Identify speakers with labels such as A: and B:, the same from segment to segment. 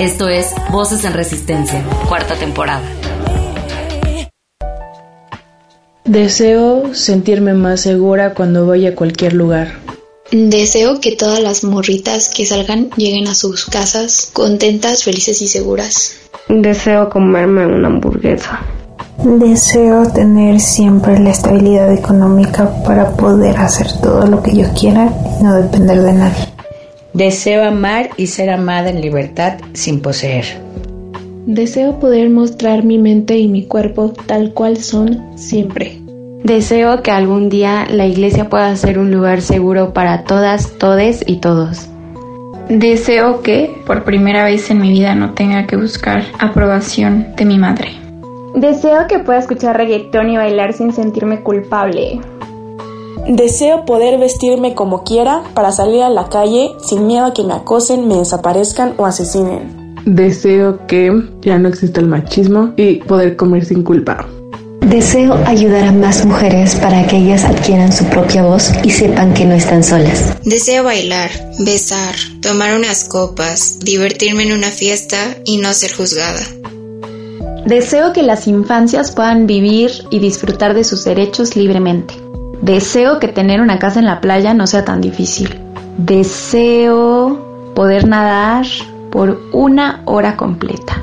A: Esto es Voces en Resistencia, cuarta temporada.
B: Deseo sentirme más segura cuando vaya a cualquier lugar.
C: Deseo que todas las morritas que salgan lleguen a sus casas contentas, felices y seguras.
D: Deseo comerme una hamburguesa.
E: Deseo tener siempre la estabilidad económica para poder hacer todo lo que yo quiera y no depender de nadie.
F: Deseo amar y ser amada en libertad sin poseer.
G: Deseo poder mostrar mi mente y mi cuerpo tal cual son siempre.
D: Deseo que algún día la iglesia pueda ser un lugar seguro para todas, todes y todos.
H: Deseo que por primera vez en mi vida no tenga que buscar aprobación de mi madre.
I: Deseo que pueda escuchar reggaetón y bailar sin sentirme culpable.
J: Deseo poder vestirme como quiera para salir a la calle sin miedo a que me acosen, me desaparezcan o asesinen.
K: Deseo que ya no exista el machismo y poder comer sin culpa.
L: Deseo ayudar a más mujeres para que ellas adquieran su propia voz y sepan que no están solas.
C: Deseo bailar, besar, tomar unas copas, divertirme en una fiesta y no ser juzgada.
M: Deseo que las infancias puedan vivir y disfrutar de sus derechos libremente. Deseo que tener una casa en la playa no sea tan difícil. Deseo poder nadar por una hora completa.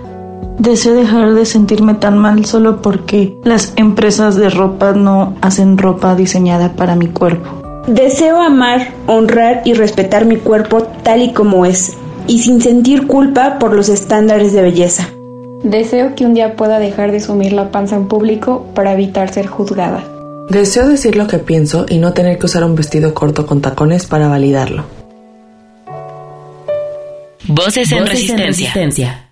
B: Deseo dejar de sentirme tan mal solo porque las empresas de ropa no hacen ropa diseñada para mi cuerpo.
N: Deseo amar, honrar y respetar mi cuerpo tal y como es, y sin sentir culpa por los estándares de belleza.
G: Deseo que un día pueda dejar de sumir la panza en público para evitar ser juzgada.
O: Deseo decir lo que pienso y no tener que usar un vestido corto con tacones para validarlo.
A: Voces en, resistencia.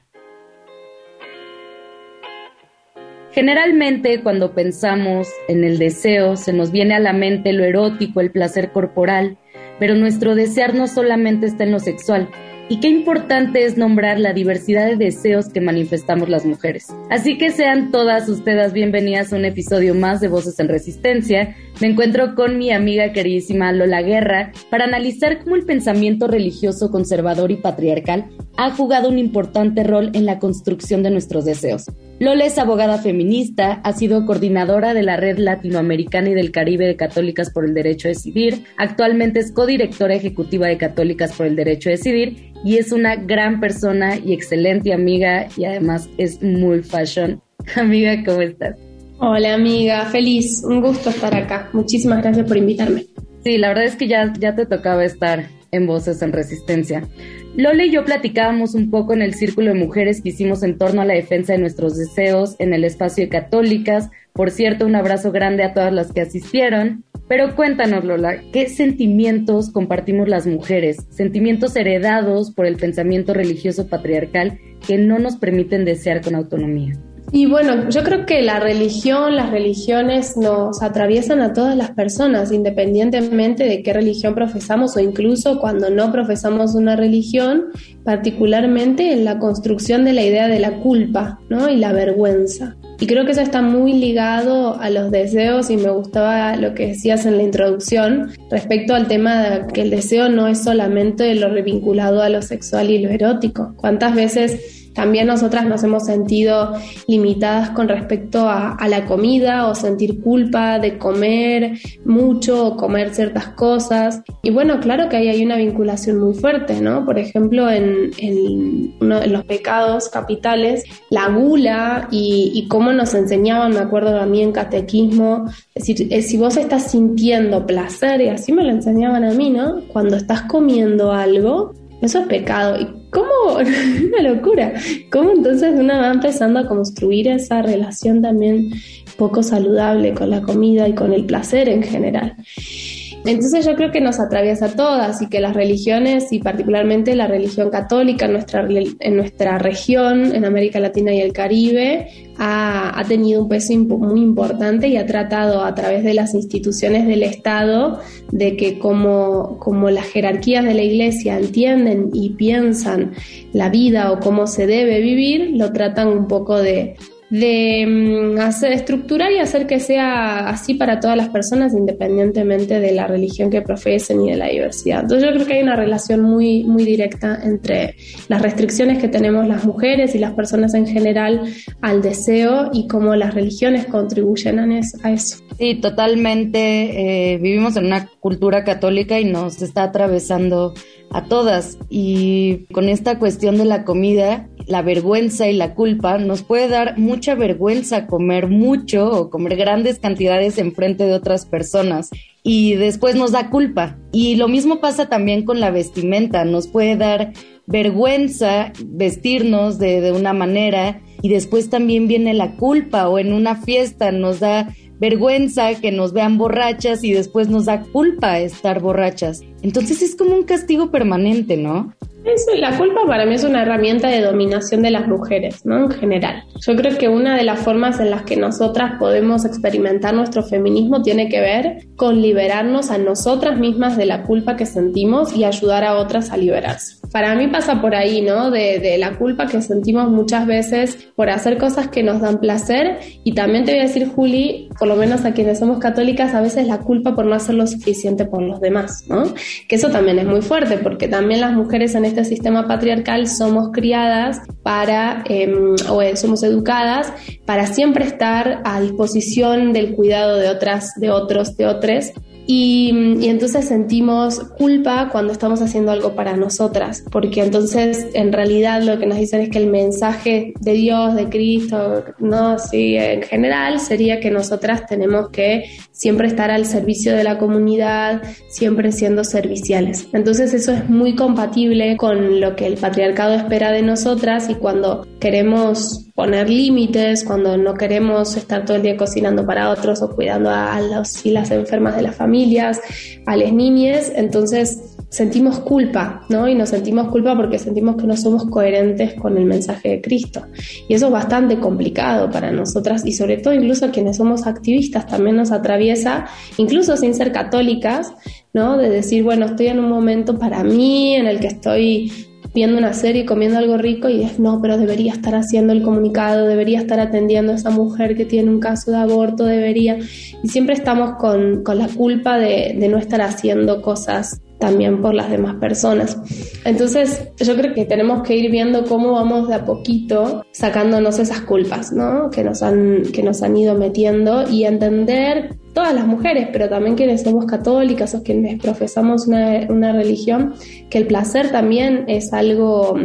A: Generalmente cuando pensamos en el deseo se nos viene a la mente lo erótico, el placer corporal, pero nuestro desear no solamente está en lo sexual, y qué importante es nombrar la diversidad de deseos que manifestamos las mujeres. Así que sean todas ustedes bienvenidas a un episodio más de Voces en Resistencia. Me encuentro con mi amiga queridísima Lola Guerra para analizar cómo el pensamiento religioso conservador y patriarcal ha jugado un importante rol en la construcción de nuestros deseos. Lola es abogada feminista, ha sido coordinadora de la Red Latinoamericana y del Caribe de Católicas por el Derecho a Decidir, actualmente es codirectora ejecutiva de Católicas por el Derecho a Decidir y es una gran persona y excelente amiga y además es muy fashion. Amiga, ¿cómo estás?
P: Hola amiga, feliz, un gusto estar acá. Muchísimas gracias por invitarme.
A: Sí, la verdad es que ya, ya te tocaba estar en Voces en Resistencia. Lole y yo platicábamos un poco en el círculo de mujeres que hicimos en torno a la defensa de nuestros deseos en el espacio de católicas. Por cierto, un abrazo grande a todas las que asistieron. Pero cuéntanos, Lola, ¿qué sentimientos compartimos las mujeres? Sentimientos heredados por el pensamiento religioso patriarcal que no nos permiten desear con autonomía.
P: Y bueno, yo creo que la religión, las religiones nos atraviesan a todas las personas, independientemente de qué religión profesamos o incluso cuando no profesamos una religión, particularmente en la construcción de la idea de la culpa ¿no? y la vergüenza. Y creo que eso está muy ligado a los deseos y me gustaba lo que decías en la introducción respecto al tema de que el deseo no es solamente lo revinculado a lo sexual y lo erótico. ¿Cuántas veces también nosotras nos hemos sentido limitadas con respecto a, la comida o sentir culpa de comer mucho o comer ciertas cosas. Y bueno, claro que ahí hay una vinculación muy fuerte, ¿no? Por ejemplo, en, uno de los pecados capitales, la gula y, y cómo nos enseñaban, me acuerdo a mí en catequismo, es decir, si vos estás sintiendo placer, y así me lo enseñaban a mí, ¿no? Cuando estás comiendo algo, eso es pecado. ¿Y cómo? Una locura. ¿Cómo entonces una va empezando a construir esa relación también poco saludable con la comida y con el placer en general? Entonces yo creo que nos atraviesa a todas y que las religiones y particularmente la religión católica en nuestra, en nuestra región, en América Latina y el Caribe, ha, tenido un peso muy importante y ha tratado a través de las instituciones del Estado de que como, como las jerarquías de la Iglesia entienden y piensan la vida o cómo se debe vivir, lo tratan un poco de, de mm, hacer, estructurar y hacer que sea así para todas las personas independientemente de la religión que profesen y de la diversidad. Entonces yo creo que hay una relación muy, muy directa entre las restricciones que tenemos las mujeres y las personas en general al deseo y cómo las religiones contribuyen a eso.
A: Sí, totalmente. Eh, vivimos en una cultura católica y nos está atravesando a todas. Y con esta cuestión de la comida, la vergüenza y la culpa, nos puede dar mucha vergüenza comer mucho o comer grandes cantidades en frente de otras personas. Y después nos da culpa. Y lo mismo pasa también con la vestimenta. Nos puede dar vergüenza vestirnos de, de una manera y después también viene la culpa o en una fiesta nos da vergüenza que nos vean borrachas y después nos da culpa estar borrachas. Entonces es como un castigo permanente, ¿no?
P: Eso, la culpa para mí es una herramienta de dominación de las mujeres, ¿no? En general. Yo creo que una de las formas en las que nosotras podemos experimentar nuestro feminismo tiene que ver con liberarnos a nosotras mismas de la culpa que sentimos y ayudar a otras a liberarse. Para mí pasa por ahí, ¿no? De, de la culpa que sentimos muchas veces por hacer cosas que nos dan placer y también te voy a decir, Juli, por lo menos a quienes somos católicas, a veces la culpa por no hacer lo suficiente por los demás, ¿no? Que eso también es muy fuerte porque también las mujeres en este sistema patriarcal somos criadas para, em, o somos educadas para siempre estar a disposición del cuidado de otras, de otros, de otros y, entonces sentimos culpa cuando estamos haciendo algo para nosotras, porque entonces en realidad lo que nos dicen es que el mensaje de Dios, de Cristo, no, sí, en general sería que nosotras tenemos que siempre estar al servicio de la comunidad, siempre siendo serviciales. Entonces eso es muy compatible con lo que el patriarcado espera de nosotras y cuando queremos poner límites, cuando no queremos estar todo el día cocinando para otros o cuidando a los y las enfermas de las familias, a las niñas, entonces sentimos culpa, ¿no? Y nos sentimos culpa porque sentimos que no somos coherentes con el mensaje de Cristo. Y eso es bastante complicado para nosotras y sobre todo incluso quienes somos activistas también nos atraviesa, incluso sin ser católicas, ¿no? De decir, bueno, estoy en un momento para mí en el que estoy viendo una serie, comiendo algo rico y es, no, pero debería estar haciendo el comunicado, debería estar atendiendo a esa mujer que tiene un caso de aborto, debería. Y siempre estamos con, con la culpa de, de no estar haciendo cosas también por las demás personas. Entonces, yo creo que tenemos que ir viendo cómo vamos de a poquito sacándonos esas culpas, ¿no? Que nos han, que nos han ido metiendo y entender todas las mujeres, pero también quienes somos católicas o quienes profesamos una, una religión, que el placer también es algo,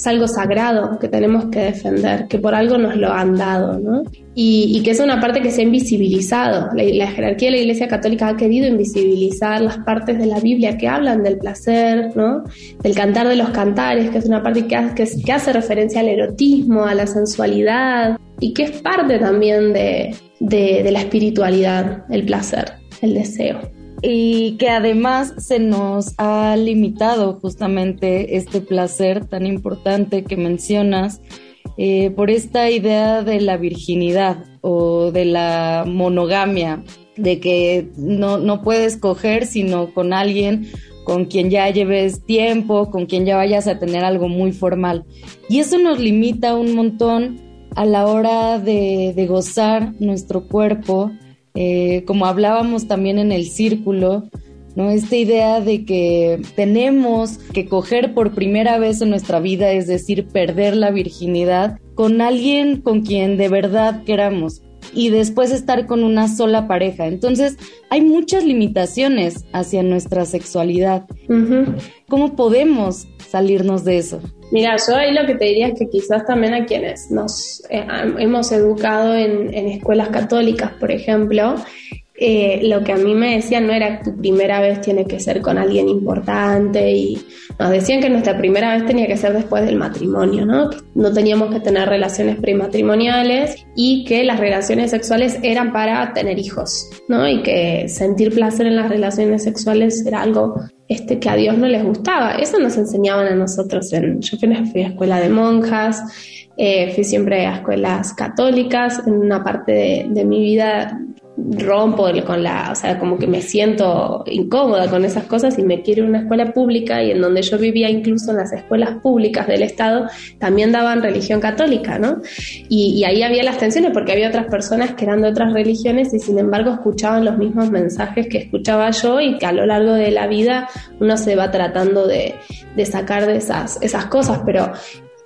P: es algo sagrado que tenemos que defender, que por algo nos lo han dado, ¿no? Y, y que es una parte que se ha invisibilizado. La, la, jerarquía de la Iglesia Católica ha querido invisibilizar las partes de la Biblia que hablan del placer, ¿no? Del cantar de los cantares, que es una parte que, que, que hace referencia al erotismo, a la sensualidad, y que es parte también de, de, la espiritualidad, el placer, el deseo
A: y que además se nos ha limitado justamente este placer tan importante que mencionas eh, por esta idea de la virginidad o de la monogamia, de que no, no puedes coger sino con alguien con quien ya lleves tiempo, con quien ya vayas a tener algo muy formal. Y eso nos limita un montón a la hora de, gozar nuestro cuerpo, eh, como hablábamos también en el círculo, ¿no? Esta idea de que tenemos que coger por primera vez en nuestra vida, es decir, perder la virginidad con alguien con quien de verdad queramos y después estar con una sola pareja. Entonces, hay muchas limitaciones hacia nuestra sexualidad. ¿Cómo podemos salirnos de eso?
P: Mira, yo ahí lo que te diría es que quizás también a quienes nos eh, hemos educado en, escuelas católicas, por ejemplo, eh, lo que a mí me decían no era tu primera vez tiene que ser con alguien importante y nos decían que nuestra primera vez tenía que ser después del matrimonio, ¿no? Que no teníamos que tener relaciones prematrimoniales y que las relaciones sexuales eran para tener hijos, ¿no? Y que sentir placer en las relaciones sexuales era algo este, que a Dios no les gustaba. Eso nos enseñaban a nosotros. En, yo fui a escuela de monjas, eh, fui siempre a escuelas católicas. En una parte de, de mi vida rompo con la, o sea, como que me siento incómoda con esas cosas y me quiero una escuela pública y en donde yo vivía incluso en las escuelas públicas del Estado también daban religión católica, ¿no? Y, ahí había las tensiones porque había otras personas que eran de otras religiones y sin embargo escuchaban los mismos mensajes que escuchaba yo y que a lo largo de la vida uno se va tratando de, sacar de esas cosas, pero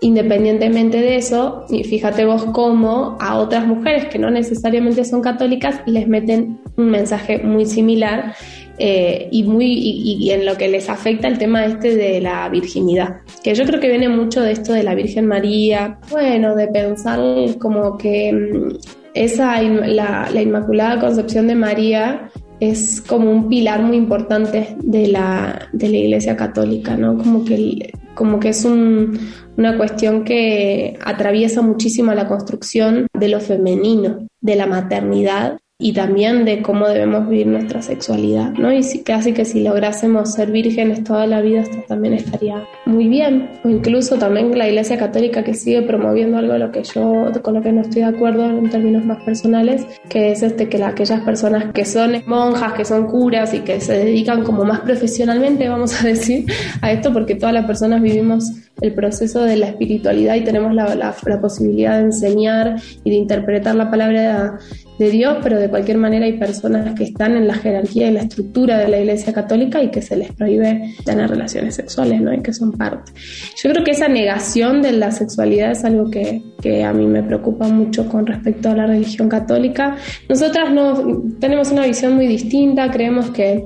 P: Independientemente de eso, y fíjate vos cómo a otras mujeres que no necesariamente son católicas les meten un mensaje muy similar eh, y, muy, y, en lo que les afecta el tema este de la virginidad, que yo creo que viene mucho de esto de la Virgen María, bueno, de pensar como que mm, esa, la, la Inmaculada Concepción de María es como un pilar muy importante de la, de la Iglesia Católica, ¿no? Como que, como que es un, una cuestión que atraviesa muchísimo la construcción de lo femenino, de la maternidad y también de cómo debemos vivir nuestra sexualidad, ¿no? Y si, casi que si lográsemos ser vírgenes toda la vida, esto también estaría muy bien. O incluso también la Iglesia Católica que sigue promoviendo algo lo que yo, con lo que no estoy de acuerdo en términos más personales, que es este que aquellas personas que son monjas, que son curas y que se dedican como más profesionalmente, vamos a decir, a esto, porque todas las personas vivimos el proceso de la espiritualidad y tenemos la, la, la posibilidad de enseñar y de interpretar la palabra de Dios, pero de cualquier manera hay personas que están en la jerarquía y la estructura de la Iglesia Católica y que se les prohíbe tener relaciones sexuales, ¿no? Y que son parte. Yo creo que esa negación de la sexualidad es algo que, que a mí me preocupa mucho con respecto a la religión católica. Nosotras no tenemos una visión muy distinta, creemos que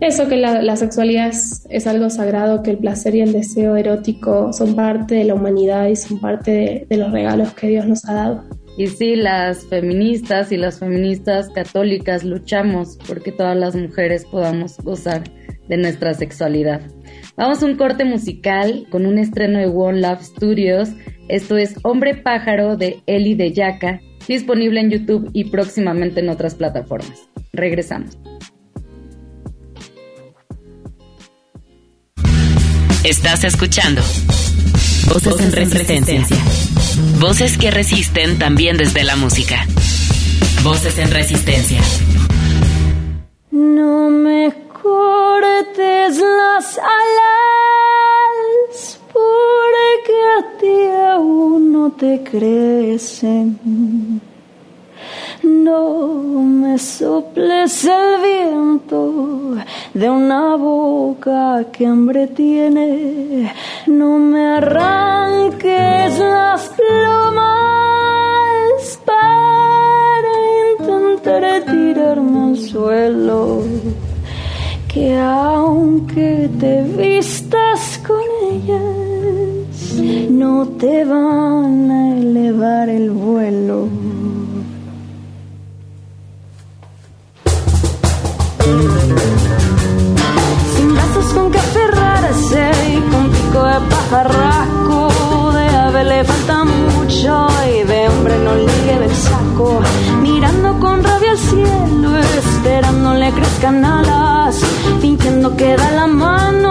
P: eso, que la, sexualidad es, es, algo sagrado, que el placer y el deseo erótico son parte de la humanidad y son parte de los regalos que Dios nos ha dado.
A: Y sí, las feministas y las feministas católicas luchamos porque todas las mujeres podamos gozar de nuestra sexualidad. Vamos a un corte musical con un estreno de One Love Studios. Esto es Hombre Pájaro de Eli de Yaca, disponible en YouTube y próximamente en otras plataformas. Regresamos.
Q: Estás escuchando Voces, en resistencia. Voces que resisten también desde la música. Voces en resistencia.
R: No me cortes las alas porque a ti aún no te crecen no me soples el viento de una boca que hambre tiene. No me arranques las plumas para intentar tirarme al suelo. Que aunque te vistas con ellas, no te van a elevar el vuelo. Sin brazos con que con de pajarraco. De ave le falta mucho y de hombre no le lleve el saco. Mirando con rabia al cielo, esperando le crezcan alas. Fingiendo que da la mano,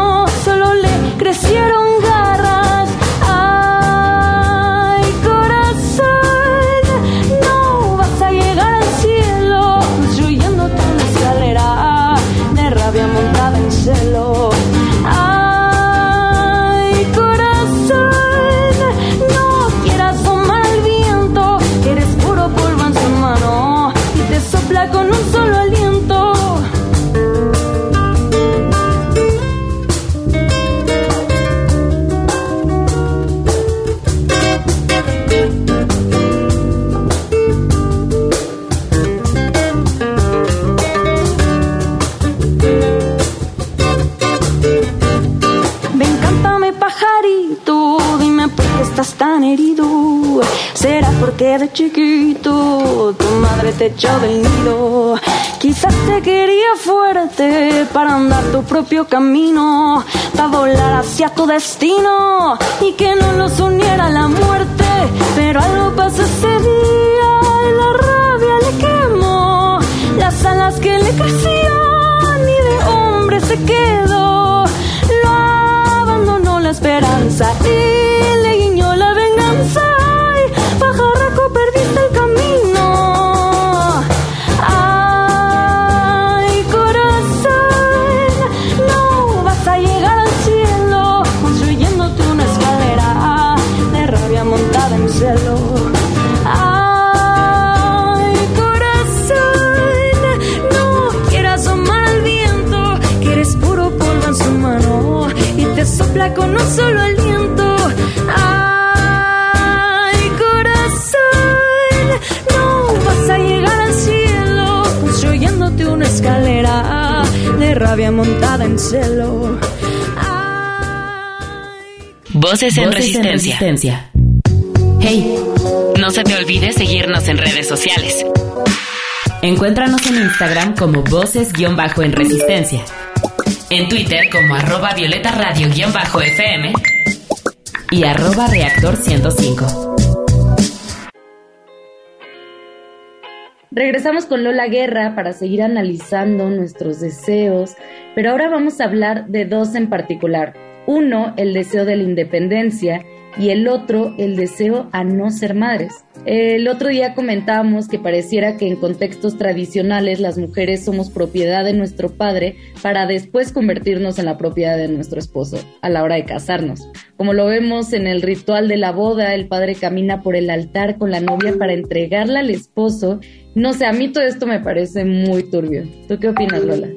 R: porque de chiquito tu madre te echó del nido? Quizás te quería fuerte para andar tu propio camino, para volar hacia tu destino y que no nos uniera la muerte. Pero algo pasó ese día y la rabia le quemó las alas que le crecían y de hombre se quedó. Lo abandonó la esperanza y le sopla con un solo aliento. Ay, corazón, no vas a llegar al cielo construyéndote una escalera de rabia montada en celo.
Q: Voces en
R: Voces en
Q: resistencia. Hey, no se te olvide seguirnos en redes sociales. Encuéntranos en Instagram como Voces-en Resistencia. En Twitter como arroba Violeta Radio-FM y arroba Reactor 105.
A: Regresamos con Lola Guerra para seguir analizando nuestros deseos, pero ahora vamos a hablar de dos en particular. Uno, el deseo de la independencia y el otro, el deseo a no ser madres. El otro día comentábamos que pareciera que en contextos tradicionales las mujeres somos propiedad de nuestro padre para después convertirnos en la propiedad de nuestro esposo a la hora de casarnos. Como lo vemos en el ritual de la boda, el padre camina por el altar con la novia para entregarla al esposo. No sé, a mí todo esto me parece muy turbio. ¿Tú qué opinas, Lola?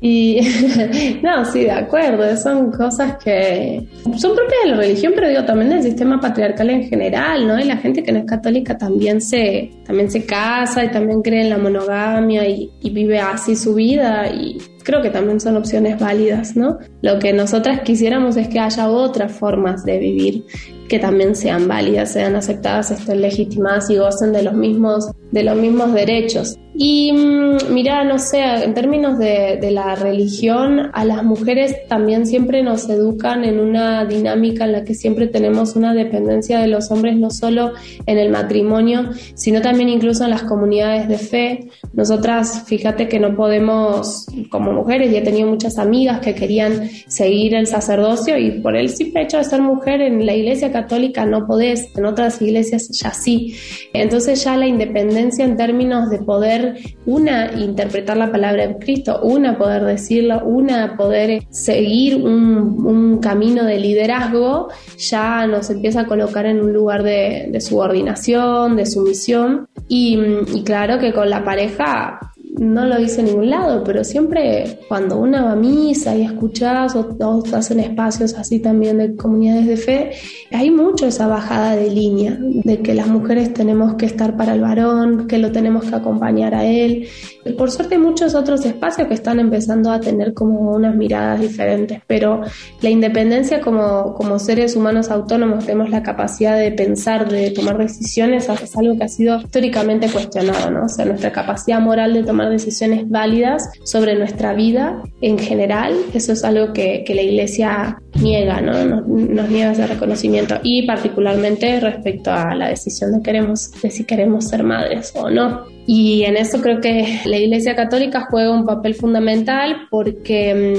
P: Y no, sí, de acuerdo, son cosas que son propias de la religión, pero digo también del sistema patriarcal en general, ¿no? Y la gente que no es católica también se, también se casa y también cree en la monogamia y, y vive así su vida y creo que también son opciones válidas, ¿no? Lo que nosotras quisiéramos es que haya otras formas de vivir que también sean válidas, sean aceptadas, estén legitimadas y gocen de los mismos, de los mismos derechos. Y mm, mira, no sé, en términos de, de, la religión, a las mujeres también siempre nos educan en una dinámica en la que siempre tenemos una dependencia de los hombres, no solo en el matrimonio, sino también incluso en las comunidades de fe. Nosotras, fíjate que no podemos, como mujeres, y he tenido muchas amigas que querían seguir el sacerdocio y por el simple hecho de ser mujer en la iglesia católica no podés, en otras iglesias ya sí. Entonces ya la independencia en términos de poder una, interpretar la palabra de Cristo, una, poder decirlo, una, poder seguir un, camino de liderazgo, ya nos empieza a colocar en un lugar de, de subordinación, de sumisión. Y claro que con la pareja no lo hice en ningún lado, pero siempre cuando una va a misa y escuchas o, o hacen espacios así también de comunidades de fe, hay mucho esa bajada de línea, de que las mujeres tenemos que estar para el varón, que lo tenemos que acompañar a él. Por suerte hay muchos otros espacios que están empezando a tener como unas miradas diferentes, pero la independencia como, como seres humanos autónomos tenemos la capacidad de pensar, de tomar decisiones, es algo que ha sido históricamente cuestionado, ¿no? O sea, nuestra capacidad moral de tomar decisiones válidas sobre nuestra vida en general, eso es algo que, que la iglesia niega, ¿no? Nos, nos, niega ese reconocimiento y particularmente respecto a la decisión de, queremos, de si queremos ser madres o no. Y en eso creo que la Iglesia Católica juega un papel fundamental porque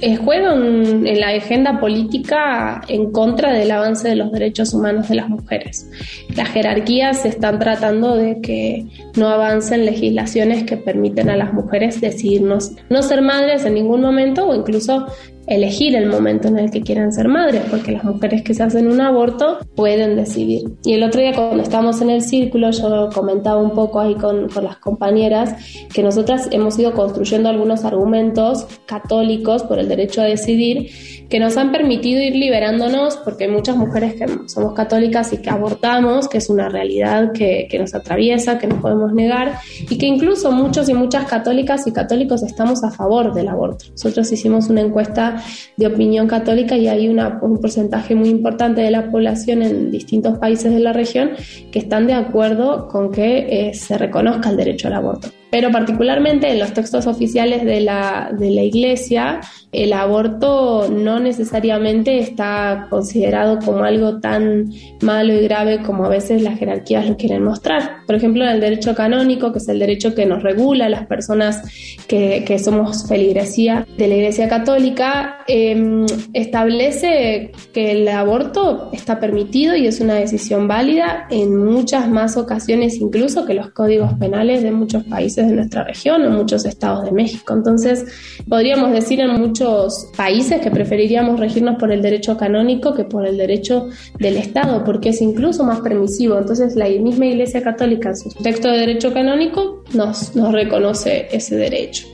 P: eh, juega un, en la agenda política en contra del avance de los derechos humanos de las mujeres. Las jerarquías están tratando de que no avancen legislaciones que permiten a las mujeres decidirnos no ser madres en ningún momento o incluso elegir el momento en el que quieran ser madres, porque las mujeres que se hacen un aborto pueden decidir. Y el otro día cuando estábamos en el círculo, yo comentaba un poco ahí con, con las compañeras que nosotras hemos ido construyendo algunos argumentos católicos por el derecho a decidir que nos han permitido ir liberándonos, porque hay muchas mujeres que somos católicas y que abortamos, que es una realidad que, que nos atraviesa, que no podemos negar, y que incluso muchos y muchas católicas y católicos estamos a favor del aborto. Nosotros hicimos una encuesta de opinión católica y hay un porcentaje muy importante de la población en distintos países de la región que están de acuerdo con que eh, se reconozca el derecho al aborto. Pero particularmente en los textos oficiales de la, de la Iglesia, el aborto no necesariamente está considerado como algo tan malo y grave como a veces las jerarquías lo quieren mostrar. Por ejemplo, en el derecho canónico, que es el derecho que nos regula las personas que, que somos feligresía de la Iglesia Católica, em, establece que el aborto está permitido y es una decisión válida en muchas más ocasiones incluso que los códigos penales de muchos países de nuestra región o muchos estados de México. Entonces, podríamos decir en muchos países que preferiríamos regirnos por el derecho canónico que por el derecho del Estado, porque es incluso más permisivo. Entonces la misma Iglesia Católica en su texto de derecho canónico nos, nos reconoce ese derecho.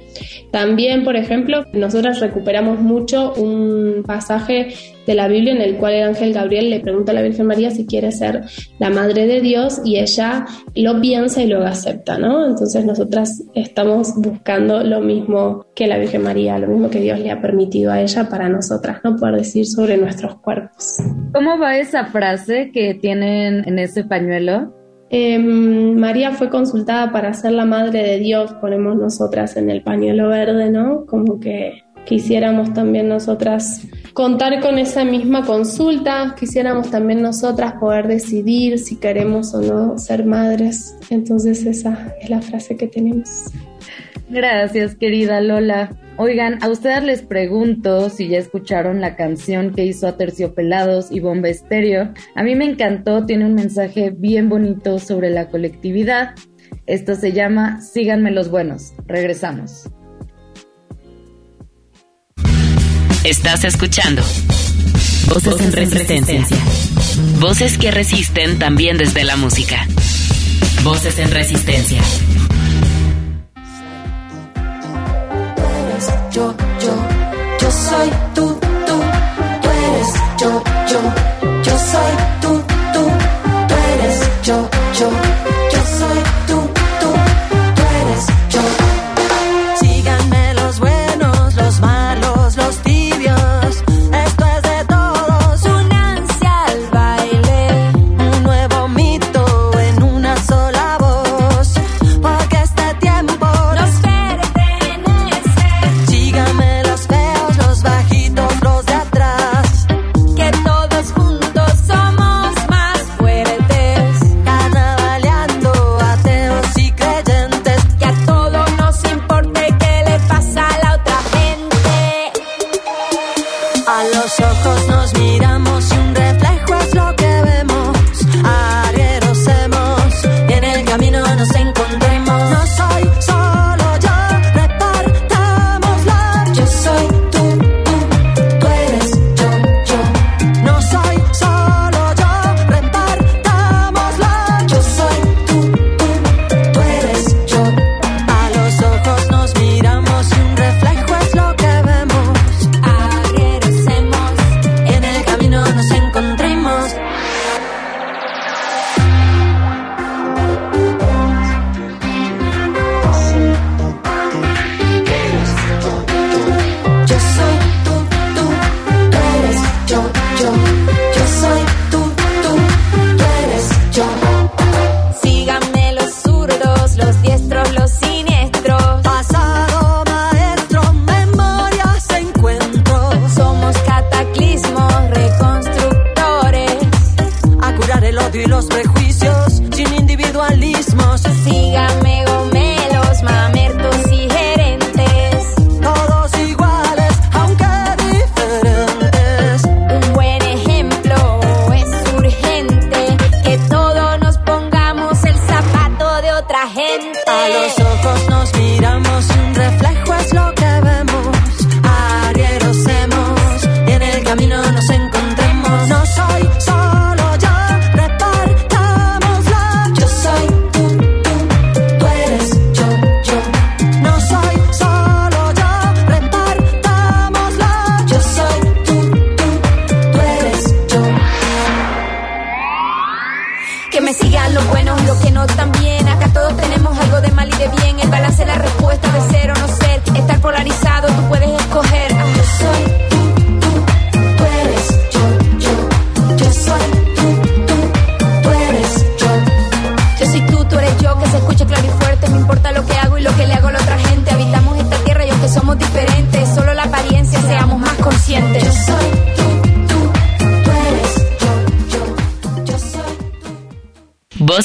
P: También, por ejemplo, nosotras recuperamos mucho un pasaje de la Biblia en el cual el ángel Gabriel le pregunta a la Virgen María si quiere ser la madre de Dios y ella lo piensa y lo acepta, ¿no? Entonces nosotras estamos buscando lo mismo que la Virgen María, lo mismo que Dios le ha permitido a ella para nosotras, ¿no? Poder decir sobre nuestros cuerpos.
A: ¿Cómo va esa frase que tienen en ese pañuelo?
P: Em, María fue consultada para ser la madre de Dios, ponemos nosotras en el pañuelo verde, ¿no? Como que quisiéramos también nosotras contar con esa misma consulta, quisiéramos también nosotras poder decidir si queremos o no ser madres. Entonces esa es la frase que tenemos.
A: Gracias, querida Lola. Oigan, a ustedes les pregunto si ya escucharon la canción que hizo a Terciopelados y Bomba Estéreo. A mí me encantó, tiene un mensaje bien bonito sobre la colectividad. Esto se llama Síganme los buenos. Regresamos.
Q: Estás escuchando Voces, en resistencia. Voces que resisten también desde la música. Voces en Resistencia.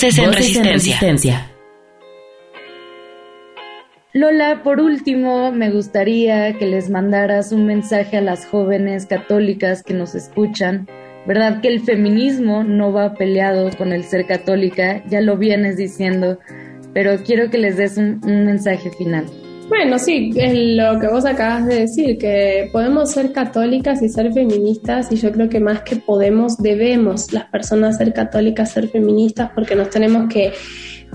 Q: Voces en, resistencia.
A: Lola, por último, me gustaría que les mandaras un mensaje a las jóvenes católicas que nos escuchan. ¿Verdad que el feminismo no va peleado con el ser católica? Ya lo vienes diciendo, pero quiero que les des un, un mensaje final.
P: Bueno, sí, es lo que vos acabas de decir, que podemos ser católicas y ser feministas y yo creo que más que podemos, debemos las personas ser católicas, ser feministas porque nos tenemos que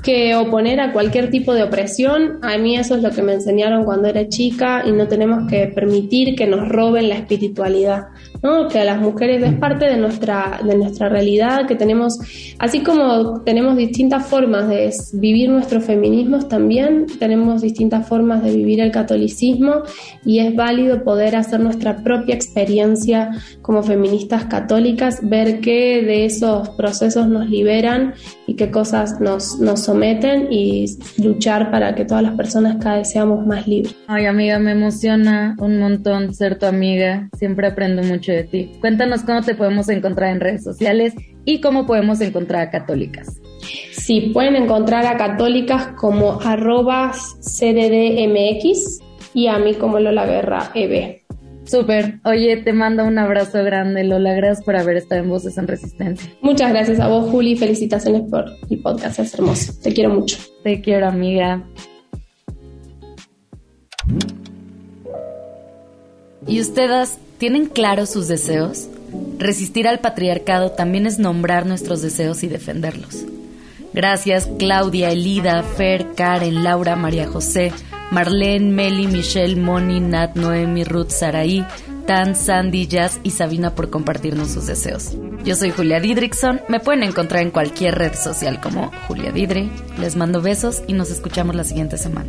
P: que oponer a cualquier tipo de opresión. A mí eso es lo que me enseñaron cuando era chica y no tenemos que permitir que nos roben la espiritualidad, ¿no? Que a las mujeres es parte de nuestra, de nuestra realidad, que tenemos, así como tenemos distintas formas de vivir nuestros feminismos, también tenemos distintas formas de vivir el catolicismo y es válido poder hacer nuestra propia experiencia como feministas católicas, ver qué de esos procesos nos liberan y qué cosas nos, nos someten y luchar para que todas las personas cada vez seamos más libres.
A: Ay, amiga, me emociona un montón ser tu amiga. Siempre aprendo mucho de ti. Cuéntanos cómo te podemos encontrar en redes sociales y cómo podemos encontrar a católicas.
P: Sí, pueden encontrar a católicas como arroba cddmx y a mí como Lola Guerra EB.
A: Súper. Oye, te mando un abrazo grande, Lola. Gracias por haber estado en Voces en Resistencia.
P: Muchas gracias a vos, Juli. Felicitaciones por el podcast. Es hermoso. Te quiero mucho.
A: Te quiero, amiga. ¿Y ustedes tienen claros sus deseos? Resistir al patriarcado también es nombrar nuestros deseos y defenderlos. Gracias Claudia, Elida, Fer, Karen, Laura, María José, Marlene, Meli, Michelle, Moni, Nat, Noemi, Ruth, Saraí, Tan, Sandy, Jazz y Sabina por compartirnos sus deseos. Yo soy Julia Didrickson, me pueden encontrar en cualquier red social como Julia Didri. Les mando besos y nos escuchamos la siguiente semana.